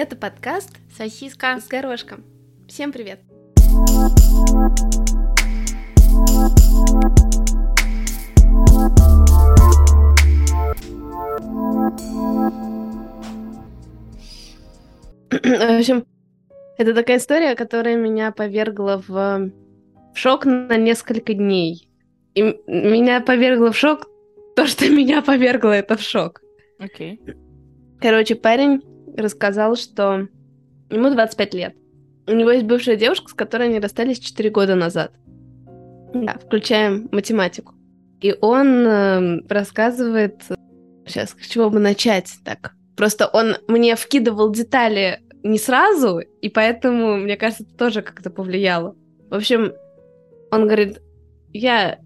Это подкаст «Сосиска с горошком». Всем привет! В общем, это такая история, которая меня повергла в, в шок на несколько дней. И меня повергло в шок то, что меня повергло это в шок. Окей. Okay. Короче, парень рассказал, что ему 25 лет. У него есть бывшая девушка, с которой они расстались 4 года назад. Да, включаем математику. И он э, рассказывает... Сейчас, с чего бы начать так? Просто он мне вкидывал детали не сразу, и поэтому, мне кажется, это тоже как-то повлияло. В общем, он говорит, я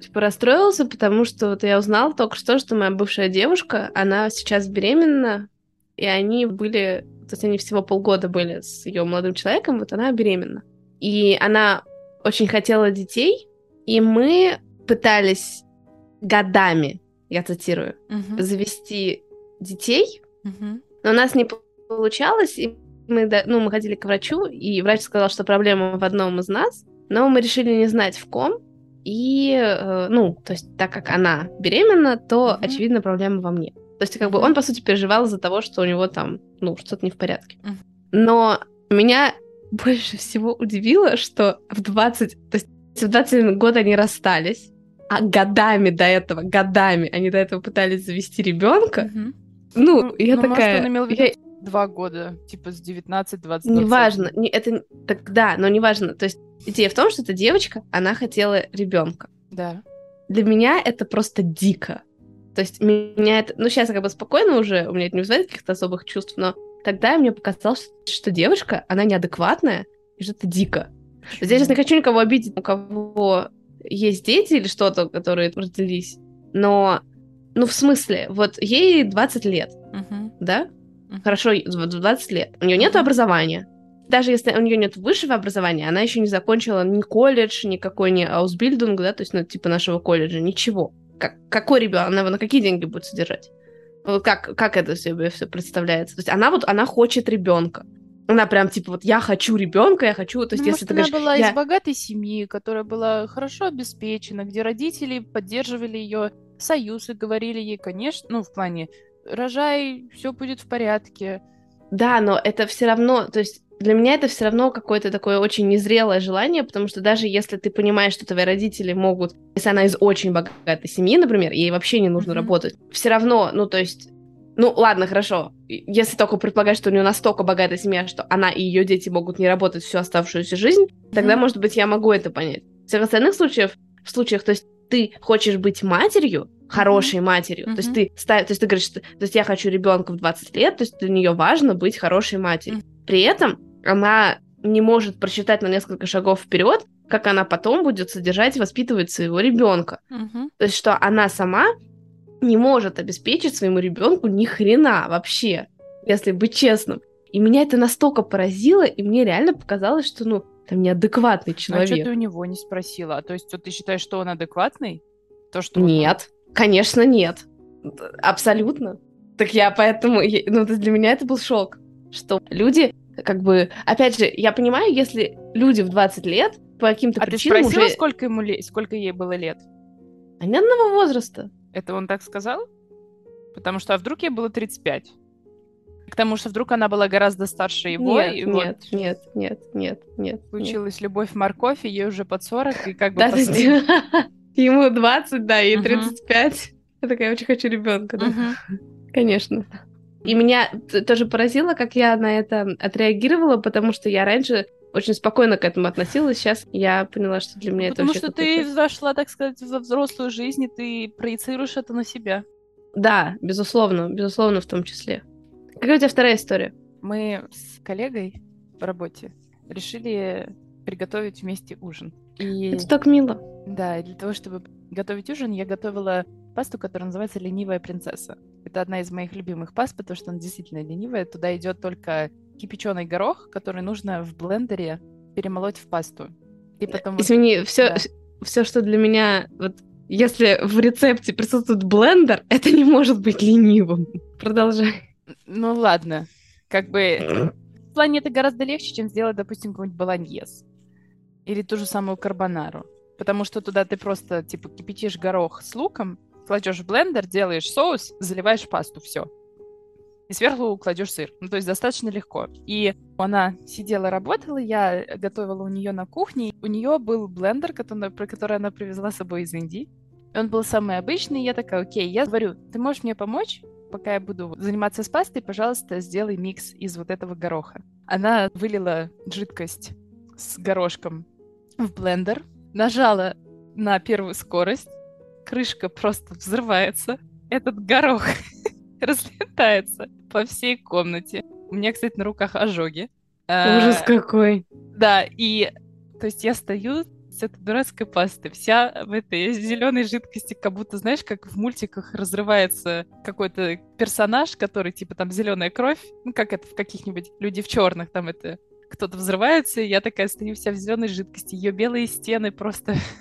типа расстроился, потому что вот я узнал только что, что моя бывшая девушка, она сейчас беременна, и они были, то есть они всего полгода были с ее молодым человеком, вот она беременна. И она очень хотела детей, и мы пытались годами, я цитирую, uh-huh. завести детей, uh-huh. но у нас не получалось, и мы, ну, мы ходили к врачу, и врач сказал, что проблема в одном из нас, но мы решили не знать в ком, и, э, ну, то есть, так как она беременна, то, mm-hmm. очевидно, проблема во мне. То есть, как бы он, по сути, переживал из-за того, что у него там, ну, что-то не в порядке. Но меня больше всего удивило, что в 20, то есть в 21 год они расстались, а годами до этого, годами они до этого пытались завести ребенка. Mm-hmm. Ну, ну, я ну, такая... Может, он имел в виду я два года, типа с 19, 20, Неважно, не, это так да, но неважно. То есть идея в том, что эта девочка, она хотела ребенка. Да. Для меня это просто дико. То есть меня это, ну сейчас как бы спокойно уже, у меня это не вызывает каких-то особых чувств, но тогда мне показалось, что, что девушка, она неадекватная и что это дико. Почему? Я сейчас не хочу никого обидеть, у кого есть дети или что-то, которые родились, но, ну в смысле, вот ей 20 лет, uh-huh. да? Хорошо, 20 лет. У нее нет образования. Даже если у нее нет высшего образования, она еще не закончила ни колледж, никакой не аусбильдинг, да, то есть, ну, типа нашего колледжа, ничего. Как, какой ребенок, она его на какие деньги будет содержать? Вот как, как это себе все представляется? То есть она вот, она хочет ребенка. Она прям типа вот я хочу ребенка, я хочу, то есть ну, если может, ты она говоришь, была я... из богатой семьи, которая была хорошо обеспечена, где родители поддерживали ее союз и говорили ей, конечно, ну в плане рожай, все будет в порядке. Да, но это все равно, то есть для меня это все равно какое-то такое очень незрелое желание, потому что даже если ты понимаешь, что твои родители могут, если она из очень богатой семьи, например, ей вообще не нужно mm-hmm. работать, все равно, ну то есть, ну ладно, хорошо, если только предполагать, что у нее настолько богатая семья, что она и ее дети могут не работать всю оставшуюся жизнь, mm-hmm. тогда, может быть, я могу это понять. В всех остальных случаях, в случаях, то есть ты хочешь быть матерью, хорошей mm-hmm. матерью. Mm-hmm. То есть ты ставишь, то есть ты говоришь, что, то есть я хочу ребенка в 20 лет, то есть для нее важно быть хорошей матерью. Mm-hmm. При этом она не может просчитать на несколько шагов вперед, как она потом будет содержать и воспитывать своего ребенка. Mm-hmm. То есть что она сама не может обеспечить своему ребенку ни хрена вообще, если быть честным. И меня это настолько поразило, и мне реально показалось, что, ну, там неадекватный человек. А что ты у него не спросила? А то есть ты считаешь, что он адекватный? То, что Нет. Конечно, нет. Абсолютно. Так я поэтому... Ну, для меня это был шок, что люди как бы... Опять же, я понимаю, если люди в 20 лет по каким-то а причинам ты спросила, уже... сколько, ему лет, сколько ей было лет? Они одного возраста. Это он так сказал? Потому что а вдруг ей было 35? К тому, что вдруг она была гораздо старше его. Нет, и нет, вот нет, нет, нет, нет. Случилась нет. любовь морковь, и ей уже под 40, и как бы... Ему 20, да, и 35. Я такая, очень хочу ребенка, да. Конечно. И меня тоже поразило, как я на это отреагировала, потому что я раньше очень спокойно к этому относилась. Сейчас я поняла, что для меня потому это Потому что ты зашла, так сказать, во взрослую жизнь, и ты проецируешь это на себя. Да, безусловно, безусловно, в том числе. Какая у тебя вторая история? Мы с коллегой в работе решили приготовить вместе ужин. И... Это так мило. Да, и для того, чтобы готовить ужин, я готовила пасту, которая называется «Ленивая принцесса». Это одна из моих любимых паст, потому что она действительно ленивая. Туда идет только кипяченый горох, который нужно в блендере перемолоть в пасту. И потом Извини, вот... все, да. все, что для меня вот если в рецепте присутствует блендер, это не может быть ленивым. Продолжай. Ну ладно. Как бы в плане это гораздо легче, чем сделать, допустим, какой-нибудь баланьез. Или ту же самую карбонару. Потому что туда ты просто, типа, кипятишь горох с луком, кладешь в блендер, делаешь соус, заливаешь пасту, все. И сверху кладешь сыр. Ну, то есть достаточно легко. И она сидела, работала, я готовила у нее на кухне. У нее был блендер, который, про который она привезла с собой из Индии. Он был самый обычный. Я такая, окей, я говорю, ты можешь мне помочь? Пока я буду заниматься с пастой, пожалуйста, сделай микс из вот этого гороха. Она вылила жидкость с горошком в блендер, нажала на первую скорость, крышка просто взрывается, этот горох разлетается по всей комнате. У меня, кстати, на руках ожоги. Ужас а, какой. Да, и то есть я стою с этой дурацкой пастой, вся в этой зеленой жидкости, как будто, знаешь, как в мультиках разрывается какой-то персонаж, который типа там зеленая кровь, ну как это в каких-нибудь люди в черных, там это кто-то взрывается, и я такая стою вся в зеленой жидкости, ее белые стены просто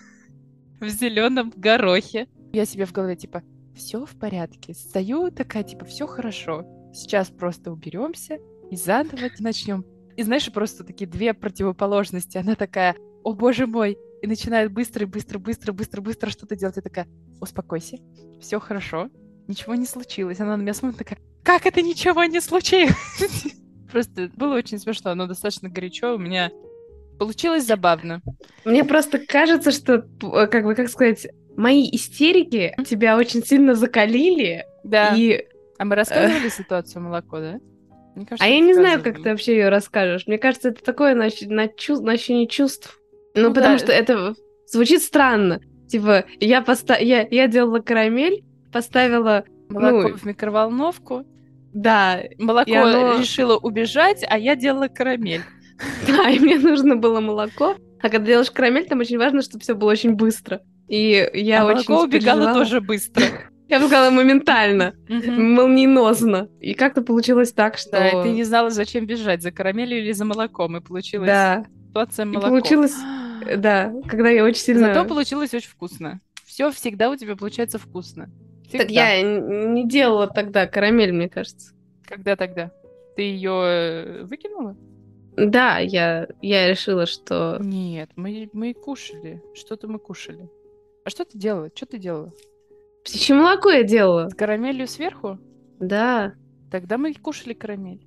в зеленом горохе. Я себе в голове типа, все в порядке. Стою такая, типа, все хорошо. Сейчас просто уберемся и заново начнем. И знаешь, просто такие две противоположности. Она такая, о боже мой, и начинает быстро, быстро, быстро, быстро, быстро что-то делать. Я такая, успокойся, все хорошо, ничего не случилось. Она на меня смотрит такая, как это ничего не случилось? Просто было очень смешно, но достаточно горячо. У меня получилось забавно. Мне просто кажется, что, как бы, как сказать, мои истерики тебя очень сильно закалили. Да. И... А мы рассказывали ситуацию молоко, да? Мне кажется, а я не знаю, как ты вообще ее расскажешь. Мне кажется, это такое на, на, чу... на ощущение чувств. Ну, ну потому да. что это звучит странно. Типа, я, поста... я, я делала карамель, поставила... Молоко ну... в микроволновку. Да. Молоко оно... решило убежать, а я делала карамель. Да, и мне нужно было молоко. А когда делаешь карамель, там очень важно, чтобы все было очень быстро. И я а очень молоко убегало тоже быстро. Я убегала моментально, молниеносно. И как-то получилось так, что... Да, и ты не знала, зачем бежать, за карамелью или за молоком, и получилось да. ситуация молоко. И получилось, да, когда я очень сильно... Зато получилось очень вкусно. Все всегда у тебя получается вкусно. Всегда. Так я не делала тогда карамель, мне кажется. Когда тогда? Ты ее э, выкинула? Да, я, я решила, что... Нет, мы, мы кушали. Что-то мы кушали. А что ты делала? Что ты делала? Птичье молоко я делала. С карамелью сверху? Да. Тогда мы кушали карамель.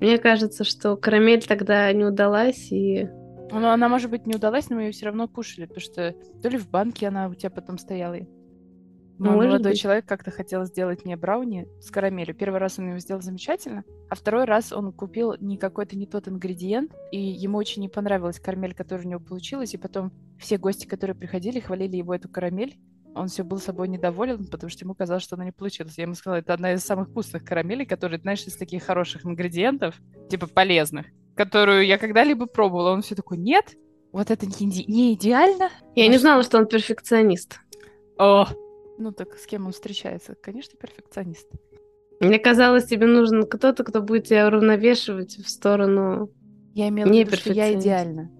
Мне кажется, что карамель тогда не удалась, и... Ну, она, может быть, не удалась, но мы ее все равно кушали, потому что то ли в банке она у тебя потом стояла. Мой Может молодой быть. человек как-то хотел сделать мне брауни с карамелью. Первый раз он его сделал замечательно, а второй раз он купил не какой-то не тот ингредиент, и ему очень не понравилась карамель, которая у него получилась, и потом все гости, которые приходили, хвалили его эту карамель. Он все был собой недоволен, потому что ему казалось, что она не получилась. Я ему сказала, это одна из самых вкусных карамелей, которые, знаешь, из таких хороших ингредиентов, типа полезных, которую я когда-либо пробовала. Он все такой, нет, вот это не, иде- не идеально. Я не знала, что он перфекционист. О, ну так с кем он встречается? Конечно, перфекционист. Мне казалось, тебе нужен кто-то, кто будет тебя уравновешивать в сторону Я имела в виду, что я идеальна.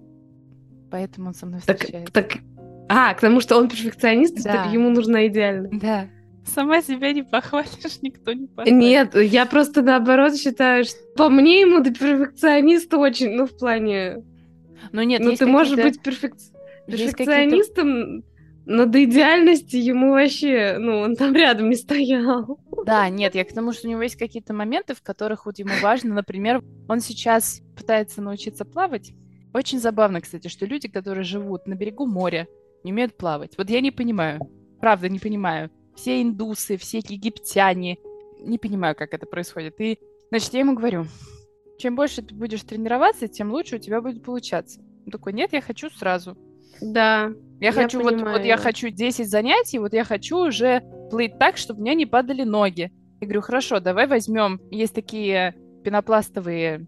Поэтому он со мной встречается. Так, так... А, к тому, что он перфекционист, да. ему нужна идеально. Да. Сама себя не похвалишь, никто не похвалит. Нет, я просто наоборот считаю, что по мне ему ты перфекционист очень, ну, в плане... Ну нет, Ну ты можешь быть перфек... перфекционистом, но до идеальности ему вообще, ну, он там рядом не стоял. Да, нет, я к тому, что у него есть какие-то моменты, в которых вот ему важно, например, он сейчас пытается научиться плавать. Очень забавно, кстати, что люди, которые живут на берегу моря, не умеют плавать. Вот я не понимаю, правда не понимаю. Все индусы, все египтяне, не понимаю, как это происходит. И, значит, я ему говорю, чем больше ты будешь тренироваться, тем лучше у тебя будет получаться. Он такой, нет, я хочу сразу. Да. Я, я хочу вот, вот я хочу 10 занятий, вот я хочу уже плыть так, чтобы у меня не падали ноги. Я говорю, хорошо, давай возьмем. Есть такие пенопластовые,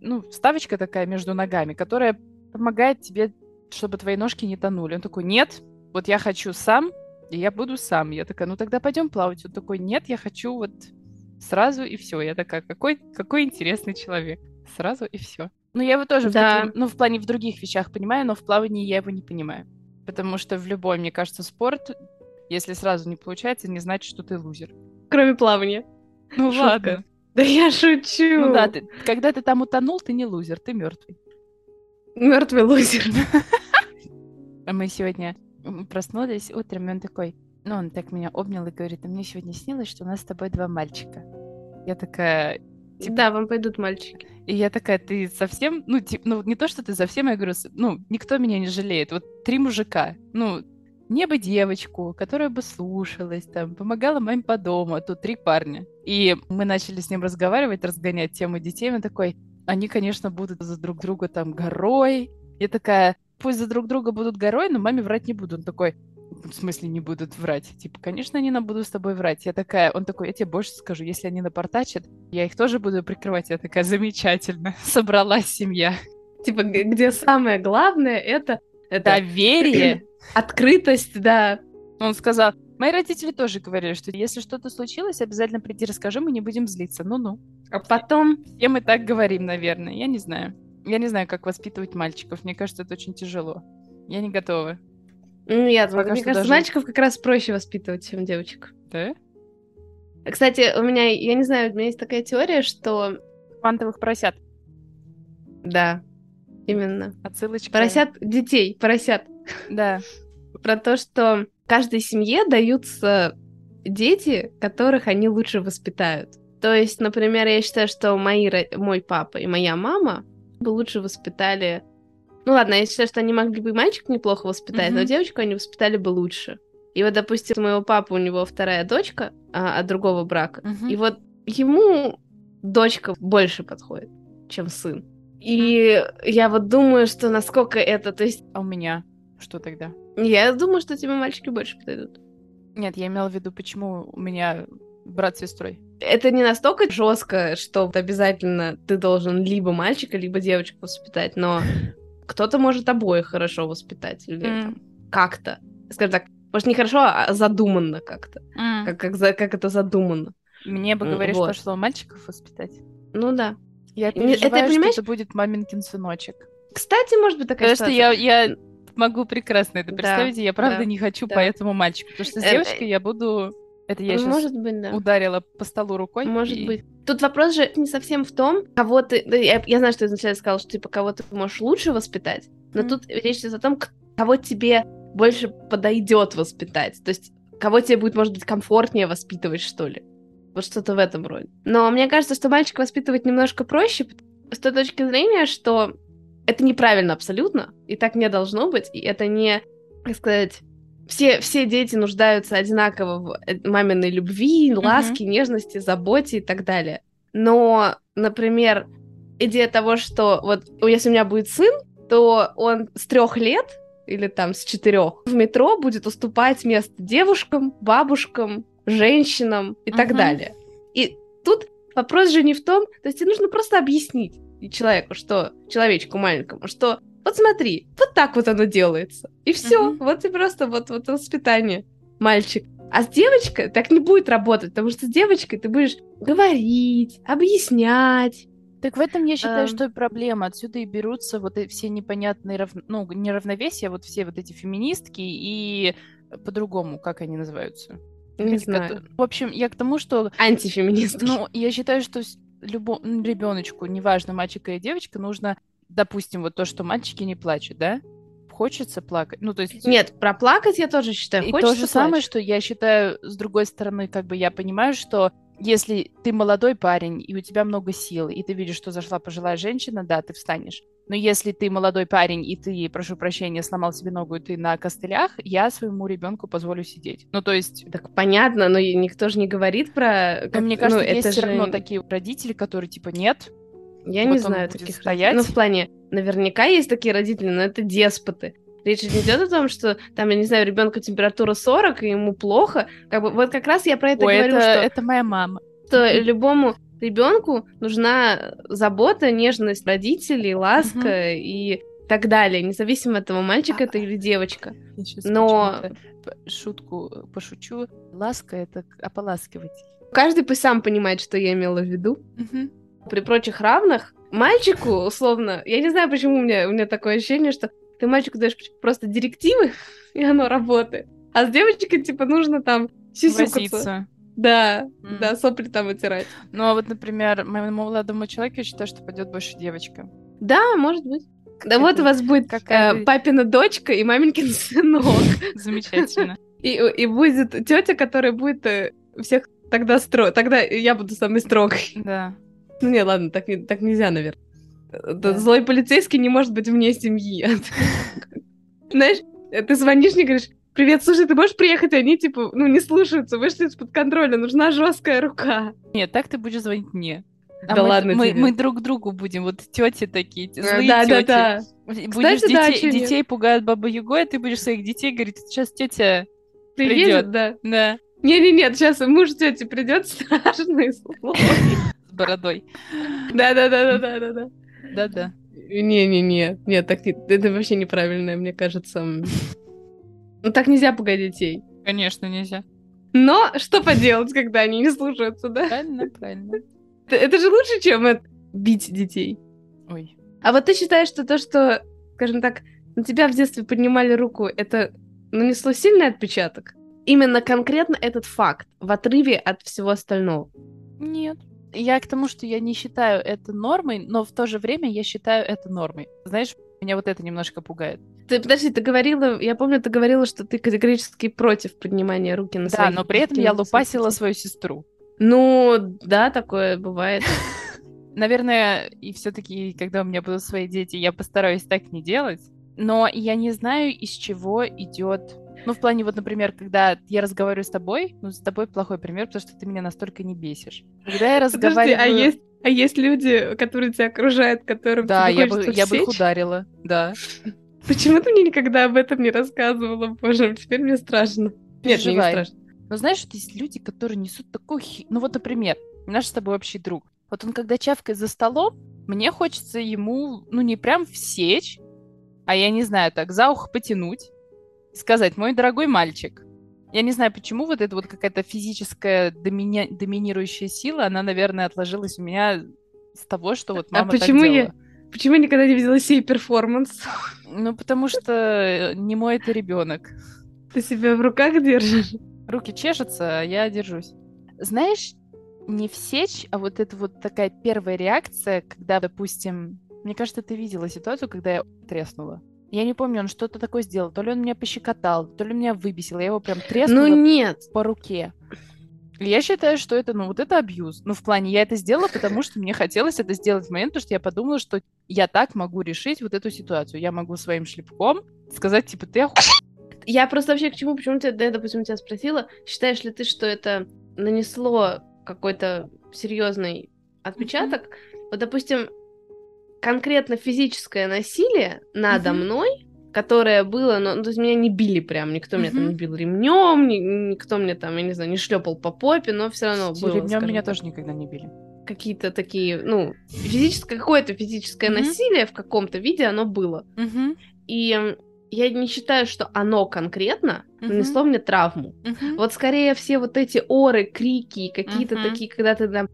ну, вставочка такая между ногами, которая помогает тебе, чтобы твои ножки не тонули. Он такой, нет, вот я хочу сам, и я буду сам. Я такая, ну тогда пойдем плавать. Он такой, нет, я хочу вот сразу и все. Я такая, какой, какой интересный человек. Сразу и все. Ну, я его тоже да. в таким, ну, в плане в других вещах понимаю, но в плавании я его не понимаю. Потому что в любой, мне кажется, спорт, если сразу не получается, не значит, что ты лузер. Кроме плавания. Ну Шутка. ладно. Да я шучу. Ну да, ты, когда ты там утонул, ты не лузер, ты мертвый. Мертвый лузер. А мы сегодня проснулись утром, и он такой, ну, он так меня обнял и говорит, а мне сегодня снилось, что у нас с тобой два мальчика. Я такая... Типа... Да, вам пойдут мальчики. И я такая, ты совсем, ну, типа, ну, не то, что ты совсем, я говорю, ну, никто меня не жалеет. Вот три мужика, ну, мне бы девочку, которая бы слушалась, там, помогала маме по дому, а тут три парня. И мы начали с ним разговаривать, разгонять тему детей, он такой, они, конечно, будут за друг друга там горой. Я такая, пусть за друг друга будут горой, но маме врать не буду. Он такой, в смысле не будут врать? Типа, конечно, они нам будут с тобой врать. Я такая, он такой, я тебе больше скажу, если они напортачат, я их тоже буду прикрывать. Я такая, замечательно, собралась семья. Типа, где самое главное, это... это доверие. Открытость, да. Он сказал, мои родители тоже говорили, что если что-то случилось, обязательно приди расскажи, мы не будем злиться. Ну-ну. А потом... Все мы так говорим, наверное. Я не знаю. Я не знаю, как воспитывать мальчиков. Мне кажется, это очень тяжело. Я не готова. Нет, Пока мне кажется, даже... мальчиков как раз проще воспитывать, чем девочек. Да? Кстати, у меня, я не знаю, у меня есть такая теория, что... Квантовых поросят. Да, именно. Отсылочка. Поросят детей, поросят. Да. Про то, что каждой семье даются дети, которых они лучше воспитают. То есть, например, я считаю, что мои, мой папа и моя мама бы лучше воспитали ну ладно, я считаю, что они могли бы мальчик неплохо воспитать, mm-hmm. но девочку они воспитали бы лучше. И вот, допустим, у моего папы у него вторая дочка а, от другого брака. Mm-hmm. И вот ему дочка больше подходит, чем сын. И mm-hmm. я вот думаю, что насколько это, то есть... А у меня что тогда? Я думаю, что тебе мальчики больше подойдут. Нет, я имела в виду, почему у меня брат с сестрой. Это не настолько жестко, что обязательно ты должен либо мальчика, либо девочку воспитать, но кто-то может обоих хорошо воспитать или mm. там, как-то. Скажем так, может, не хорошо, а задуманно как-то. Mm. Как, как, за, как это задумано. Мне бы, говоришь, вот. пошло мальчиков воспитать. Ну да. Я переживаю, это, понимаешь... что это будет маминкин сыночек. Кстати, может быть, такая Потому ситуация. что я, я могу прекрасно это представить, да, и я правда да, не хочу да. по этому мальчику. Потому что с э, девочкой я буду это я сейчас Может быть, да. ударила по столу рукой. Может и... быть. Тут вопрос же не совсем в том, кого ты... Я, я знаю, что изначально сказал, что типа кого ты можешь лучше воспитать, но mm-hmm. тут речь идет о том, кого тебе больше подойдет воспитать. То есть кого тебе будет, может быть, комфортнее воспитывать, что ли. Вот что-то в этом роде. Но мне кажется, что мальчика воспитывать немножко проще с той точки зрения, что это неправильно абсолютно, и так не должно быть, и это не, как сказать, все, все дети нуждаются одинаково в э, маминой любви, ласке, mm-hmm. нежности, заботе и так далее. Но, например, идея того, что вот если у меня будет сын, то он с трех лет или там с четырех в метро будет уступать место девушкам, бабушкам, женщинам и mm-hmm. так далее. И тут вопрос же не в том, то есть тебе нужно просто объяснить человеку, что человечку маленькому, что вот смотри, вот так вот оно делается. И все, uh-huh. вот и просто вот, вот воспитание. Мальчик. А с девочкой так не будет работать, потому что с девочкой ты будешь говорить, объяснять. Так в этом я считаю, а... что и проблема. Отсюда и берутся вот эти все непонятные, рав... ну, неравновесия, вот все вот эти феминистки и по-другому, как они называются? Не эти, знаю. В общем, я к тому, что... Антифеминистки. Ну, я считаю, что любому ребеночку, неважно, мальчик или девочка, нужно допустим, вот то, что мальчики не плачут, да? Хочется плакать. Ну, то есть... Нет, проплакать я тоже считаю. И то же самое, что я считаю, с другой стороны, как бы я понимаю, что если ты молодой парень, и у тебя много сил, и ты видишь, что зашла пожилая женщина, да, ты встанешь. Но если ты молодой парень, и ты, прошу прощения, сломал себе ногу, и ты на костылях, я своему ребенку позволю сидеть. Ну, то есть... Так понятно, но никто же не говорит про... Как... Но мне кажется, ну, есть все же... равно такие родители, которые, типа, нет, я вот не знаю таких стоять. Ну, в плане, наверняка есть такие родители, но это деспоты. Речь не идет о том, что там, я не знаю, ребенку температура 40, и ему плохо. Как бы, вот как раз я про это Ой, говорю, это, что... это моя мама. Что любому ребенку нужна забота, нежность родителей, ласка uh-huh. и так далее, независимо от того, мальчик а, это или девочка. Но шутку пошучу. Ласка это ополаскивать. Каждый пусть сам понимает, что я имела в виду. Uh-huh при прочих равных мальчику, условно, я не знаю, почему у меня, у меня такое ощущение, что ты мальчику даешь просто директивы, и оно работает. А с девочкой, типа, нужно там сисюкаться. Да, М. да, сопли там вытирать. Ну, а вот, например, моему молодому человеку я считаю, что пойдет больше девочка. Да, может быть. Да вот у вас будет какая э, папина дочка и маменькин сынок. Замечательно. И, и будет тетя, которая будет э, всех тогда строить. Тогда я буду самой строгой. Да. Ну не, ладно, так, не- так нельзя, наверное. Да. Злой полицейский не может быть вне семьи. Знаешь, ты звонишь, не говоришь, привет, слушай, ты можешь приехать? Они, типа, ну, не слушаются, вышли из-под контроля, нужна жесткая рука. Нет, так ты будешь звонить мне. А Да мы, ладно мы, тебе. мы друг другу будем, вот тети такие, злые да, да, тети. да. Будешь Кстати, да, детей, нет? детей пугают баба Югой, а ты будешь своих детей говорить, сейчас тетя, Приедет, да. да, Не-не-нет, сейчас муж тети придет страшный слой. Бородой. Да-да-да-да-да-да. Да-да. Не-не-не, нет, так не- это вообще неправильно, мне кажется. Ну так нельзя пугать детей. Конечно, нельзя. Но что поделать, когда они не слушаются, да? Правильно, правильно. Это- Это же лучше, чем это- бить детей. Ой. А вот ты считаешь, что то, что, скажем так, на тебя в детстве поднимали руку, это нанесло сильный отпечаток? Именно конкретно этот факт в отрыве от всего остального. Нет. Я к тому, что я не считаю это нормой, но в то же время я считаю это нормой. Знаешь, меня вот это немножко пугает. Ты, подожди, ты говорила, я помню, ты говорила, что ты категорически против поднимания руки на Да, но при этом я лупасила свою сестру. Ну, да, такое бывает. Наверное, и все-таки, когда у меня будут свои дети, я постараюсь так не делать. Но я не знаю, из чего идет. Ну, в плане, вот, например, когда я разговариваю с тобой, ну, с тобой плохой пример, потому что ты меня настолько не бесишь. Когда я Подожди, разговариваю... а есть, а есть люди, которые тебя окружают, которым Да, тебе я бы, я бы их ударила, да. Почему ты мне никогда об этом не рассказывала? Боже, теперь мне страшно. Нет, мне не страшно. Но знаешь, вот есть люди, которые несут такой хи... Ну вот, например, наш с тобой общий друг. Вот он, когда чавкает за столом, мне хочется ему, ну, не прям всечь, а я не знаю, так, за ухо потянуть и сказать, мой дорогой мальчик. Я не знаю, почему вот эта вот какая-то физическая домини- доминирующая сила, она, наверное, отложилась у меня с того, что вот А мама так почему я- делала. Почему я никогда не видела сей перформанс? Ну, потому что э, не мой это ребенок. Ты себя в руках держишь? Руки чешутся, а я держусь. Знаешь, не всечь, а вот это вот такая первая реакция, когда, допустим, мне кажется, ты видела ситуацию, когда я треснула. Я не помню, он что-то такое сделал. То ли он меня пощекотал, то ли меня выбесил. Я его прям треснула Ну нет. по руке. Я считаю, что это, ну, вот это абьюз. Ну, в плане, я это сделала, потому что мне хотелось это сделать в момент, потому что я подумала, что я так могу решить вот эту ситуацию. Я могу своим шлепком сказать, типа, ты оху... Я просто вообще к чему, почему тебя, да, я, допустим, тебя спросила, считаешь ли ты, что это нанесло какой-то серьезный отпечаток? Вот, допустим, конкретно физическое насилие надо Мгм. мной, которое было, но, ну, то есть меня не били прям, никто меня там не бил ремнем, никто мне там, я не знаю, не шлепал по попе, но все равно было, Ремнем меня так, тоже никогда не били. какие-то такие, ну, физическое, какое-то физическое Мгм. насилие в каком-то виде оно было. Мгм. И я не считаю, что оно конкретно Мгм. нанесло мне травму. Мгм. Вот скорее все вот эти оры, крики, какие-то Мгм. такие, когда ты там,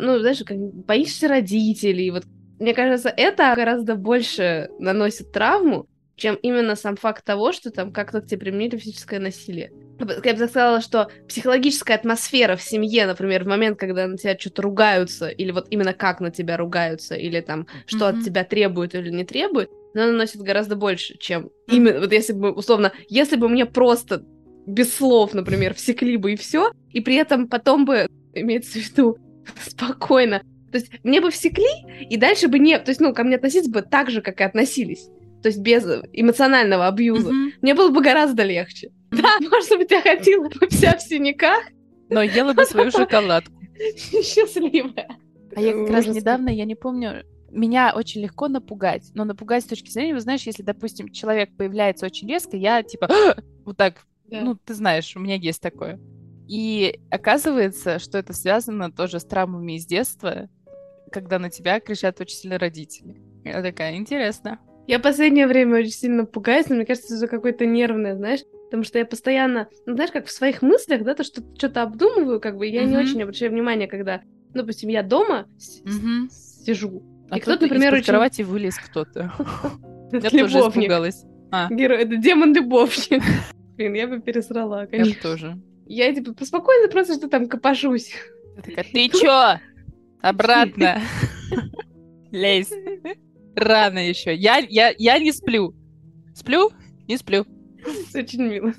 ну, знаешь, как боишься родителей, вот. Мне кажется, это гораздо больше наносит травму, чем именно сам факт того, что там как-то к тебе применили физическое насилие. Я бы так сказала, что психологическая атмосфера в семье, например, в момент, когда на тебя что-то ругаются, или вот именно как на тебя ругаются, или там, что Мгм. от тебя требуют или не требуют, она наносит гораздо больше, чем именно, вот если бы, условно, если бы мне просто без слов, например, всекли бы и все, и при этом потом бы, имеется в виду, спокойно, то есть мне бы всекли, и дальше бы не, то есть, ну, ко мне относиться бы так же, как и относились, то есть без эмоционального абьюза. Мгм. Мне было бы гораздо легче. Да, может быть, я ходила бы вся в синяках, Но ела бы свою шоколадку. счастливая. А я как раз недавно, я не помню, меня очень легко напугать. Но напугать с точки зрения, вы знаешь, если, допустим, человек появляется очень резко, я типа вот так, ну, ты знаешь, у меня есть такое. И оказывается, что это связано тоже с травмами из детства, когда на тебя кричат очень сильно родители. Я такая, интересно. Я последнее время очень сильно пугаюсь, но мне кажется, это какое-то нервное, знаешь, потому что я постоянно, ну, знаешь, как в своих мыслях, да, то, что что-то обдумываю, как бы, я не Мгм. очень обращаю внимание, когда, ну, допустим, я дома Мгм. сижу, А и кто-то, например, очень... кровати вылез кто-то. Я тоже испугалась. А, Герой, это демон-любовник. Блин, я бы пересрала, я конечно. тоже. Я, типа, спокойно просто что там копошусь. Ты чё? Обратно. Лезь. Рано еще. Я, я, я не сплю. Сплю? Не сплю. Очень мило.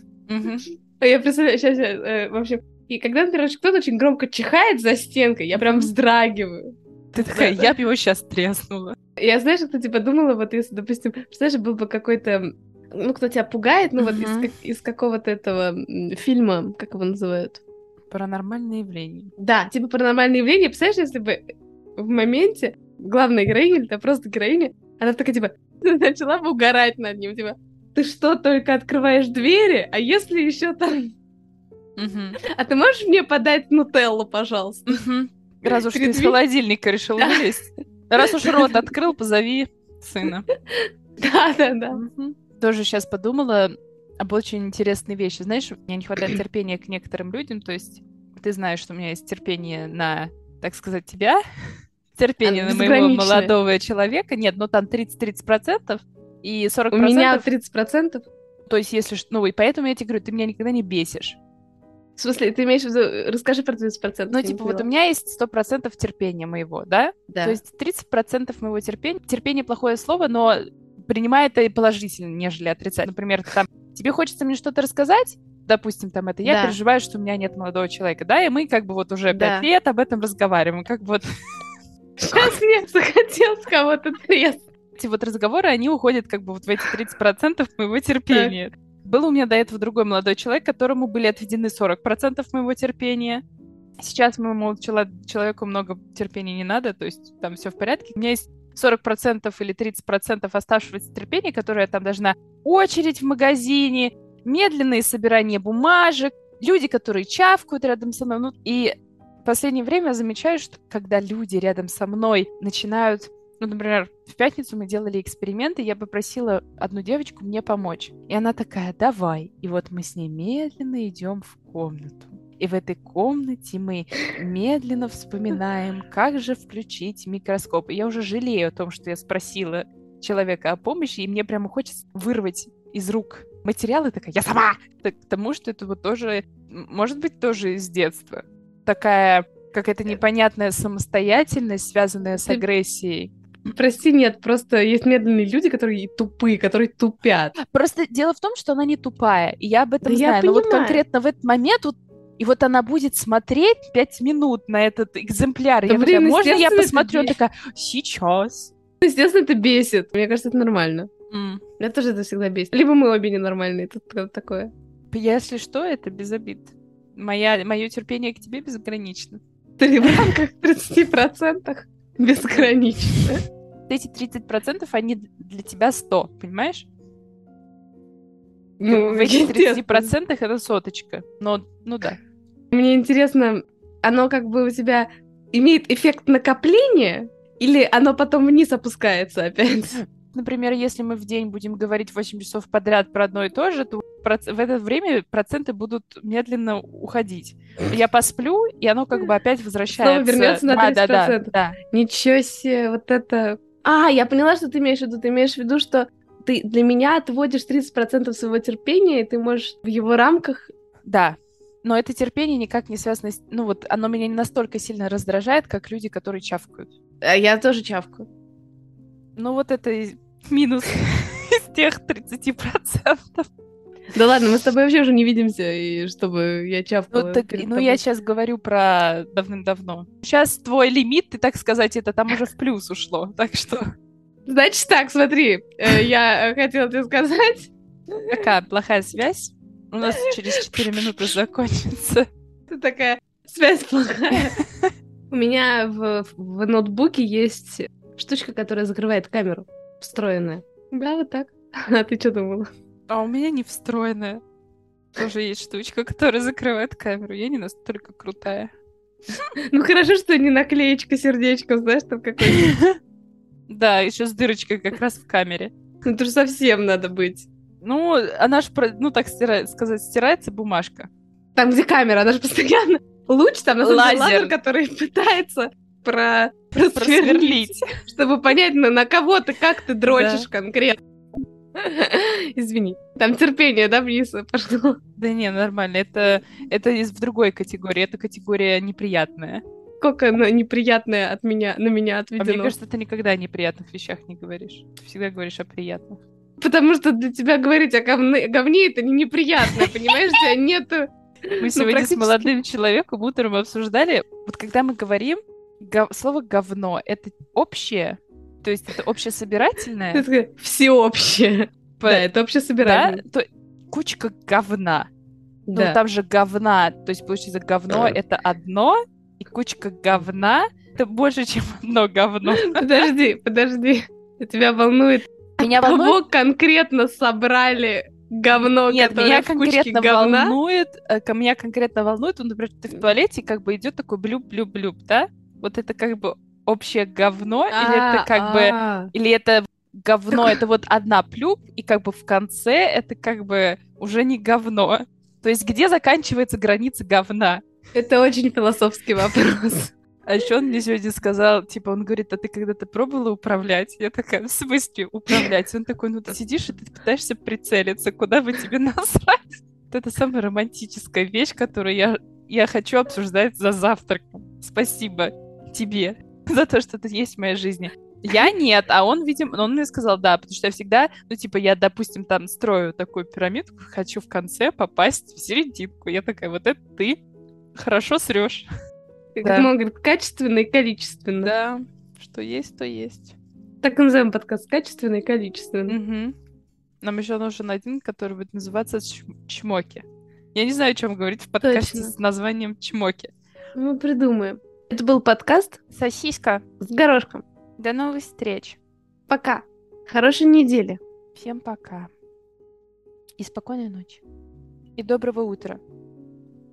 А Я представляю, сейчас, э, в общем, и когда, например, кто-то очень громко чихает за стенкой, я прям вздрагиваю. Ты такая, я бы его сейчас треснула. Я, знаешь, кто типа думала, вот если, допустим, представляешь, был бы какой-то, ну, кто тебя пугает, ну, вот из, как- из какого-то этого фильма, как его называют? Паранормальные явления. Да, типа паранормальные явления. Представляешь, если бы в моменте главная героиня, или да просто героиня, она такая, типа, начала бы угорать над ним, типа, ты что, только открываешь двери? А если еще там... А ты можешь мне подать нутеллу, пожалуйста? Раз уж ты из холодильника решил Да. вылезть. Раз уж рот открыл, позови сына. Да-да-да. Тоже сейчас подумала об очень интересной вещи. Знаешь, мне не хватает терпения к некоторым людям, то есть ты знаешь, что у меня есть терпение на, так сказать, тебя, терпение Оно на моего молодого человека. Нет, ну там 30-30%, и 40%... У меня 30%. То есть если... Ну, и поэтому я тебе говорю, ты меня никогда не бесишь. В смысле, ты имеешь в виду... Расскажи про 30%. Ну, типа, вот у меня есть 100% терпения моего, да? Да. То есть 30% моего терпения... Терпение плохое слово, но принимай это положительно, нежели отрицать. Например, там, тебе хочется мне что-то рассказать, допустим, там это, я Да. переживаю, что у меня нет молодого человека, да, и мы как бы вот уже Да. пять лет об этом разговариваем, как бы вот Сейчас мне захотелось кого-то треснуть. эти вот разговоры, они уходят как бы вот в эти 30% моего терпения. Был у меня до этого другой молодой человек, которому были отведены 40% моего терпения. Сейчас моему чело- человеку много терпения не надо, то есть там все в порядке. У меня есть 40% или 30% оставшегося терпения, которое я там должна очередь в магазине, медленные собирания бумажек, люди, которые чавкают рядом со мной. Ну, и в последнее время я замечаю, что когда люди рядом со мной начинают ну, например, в пятницу мы делали эксперимент, и я попросила одну девочку мне помочь. И она такая, давай. И вот мы с ней медленно идем в комнату. И в этой комнате мы медленно вспоминаем, как же включить микроскоп. И я уже жалею о том, что я спросила человека о помощи, и мне прямо хочется вырвать из рук материалы, такая, я сама! Так, Потому что это вот тоже, может быть, тоже из детства. Такая какая-то непонятная самостоятельность, связанная с агрессией. Прости, нет, просто есть медленные люди, которые тупые, которые тупят. Просто дело в том, что она не тупая, и я об этом Да я знаю. Но вот понимаю. конкретно в этот момент вот и вот она будет смотреть пять минут на этот экземпляр. Да я блин, такая, можно я посмотрю? Она такая, сейчас. Естественно, это бесит. Мне кажется, это нормально. М. Меня тоже это всегда бесит. Либо мы обе ненормальные, тут такое. Если что, это без обид. Моя, мое терпение к тебе безгранично. Ты в рамках 30% безгранично. Эти 30% они для тебя 100, понимаешь? Ну, в этих естественно. 30% это соточка. Но, ну да. Мне интересно, оно как бы у тебя имеет эффект накопления, или оно потом вниз опускается опять? Например, если мы в день будем говорить 8 часов подряд про одно и то же, то в это время проценты будут медленно уходить. Я посплю, и оно как бы опять возвращается. вернется на Да, да, да, 30%. да. Ничего себе, вот это... А, я поняла, что ты имеешь в виду. Ты имеешь в виду, что ты для меня отводишь 30% своего терпения, и ты можешь в его рамках... Да. Но это терпение никак не связано с... Ну вот, оно меня не настолько сильно раздражает, как люди, которые чавкают. А я тоже чавкаю. Ну вот это и минус из тех 30%. Да ладно, мы с тобой вообще уже не видимся, и чтобы я чавкала. Ну, так, ну я сейчас говорю про давным-давно. Сейчас твой лимит, ты, так сказать, это там уже в плюс ушло. Так что Значит так, смотри, э, я э, хотела тебе сказать... какая плохая связь. У нас через 4 минуты закончится. Ты такая, связь плохая. У меня в, в ноутбуке есть штучка, которая закрывает камеру, встроенная. Да, вот так. А ты что думала? А у меня не встроенная. Тоже есть штучка, которая закрывает камеру. Я не настолько крутая. Ну хорошо, что не наклеечка сердечко, знаешь, там какой-то. Да, еще с дырочкой как раз в камере. Ну же совсем надо быть. Ну, она ж, про- ну так стира- сказать, стирается бумажка. Там, где камера, она же постоянно... Луч там, на самом деле, Лазер. который пытается про... просверлить, чтобы понять, на, на кого ты, как ты дрочишь конкретно. Извини. Там терпение, да, вниз пошло? Да не, нормально. Это, это из в другой категории. Это категория неприятная. Сколько оно неприятное от меня, на меня отведено. А мне кажется, ты никогда о неприятных вещах не говоришь. Ты всегда говоришь о приятных. Потому что для тебя говорить о говне, говне это не неприятно, понимаешь? У тебя нету... Мы ну, сегодня с молодым человеком утром обсуждали, вот когда мы говорим гов- слово говно, это общее, то есть это общесобирательное, Это всеобщее. По- Да, это да, общесобирательное. то кучка говна. Ну, Да. там же говна, то есть, получается, говно — это одно, и кучка говна — это больше, чем одно говно. Подожди, подожди. Тебя волнует, Меня волнует... кого конкретно собрали говно, Нет, которое меня в кучке конкретно говна? волнует, э, ко- меня конкретно волнует, ну, например, ты в туалете, как бы идет такой блюб-блюб-блюб, да? Вот это как бы общее говно, или это А, как бы... а. Или это говно, это вот одна плюб, и как бы в конце это как бы уже не говно. То есть где заканчивается граница говна? Это очень философский вопрос. А еще он мне сегодня сказал, типа, он говорит, а ты когда-то пробовала управлять? Я такая, в смысле управлять? Он такой, ну ты сидишь и ты пытаешься прицелиться, куда бы тебе насрать? Это самая романтическая вещь, которую я, я хочу обсуждать за завтраком. Спасибо тебе за то, что ты есть в моей жизни. Я нет, а он, видимо, он мне сказал, да, потому что я всегда, ну, типа, я, допустим, там строю такую пирамидку, хочу в конце попасть в серединку. Я такая, вот это ты хорошо срешь. Как Да. он говорит, качественно и количественно. Да, что есть, то есть. Так и назовем подкаст качественно и количественно. Мгм. Нам еще нужен один, который будет называться Чм- Чмоки. Я не знаю, о чем говорить в подкасте Точно. с названием Чмоки. Мы придумаем. Это был подкаст Сосиска. с горошком. До новых встреч. Пока. Хорошей недели. Всем пока. И спокойной ночи. И доброго утра.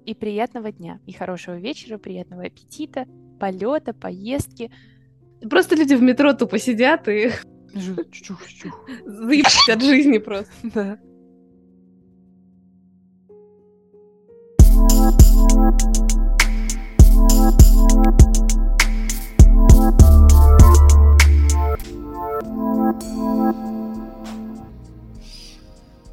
И приятного дня, и хорошего вечера, приятного аппетита, полета, поездки. Просто люди в метро тупо сидят и... Заебать от жизни просто. Да.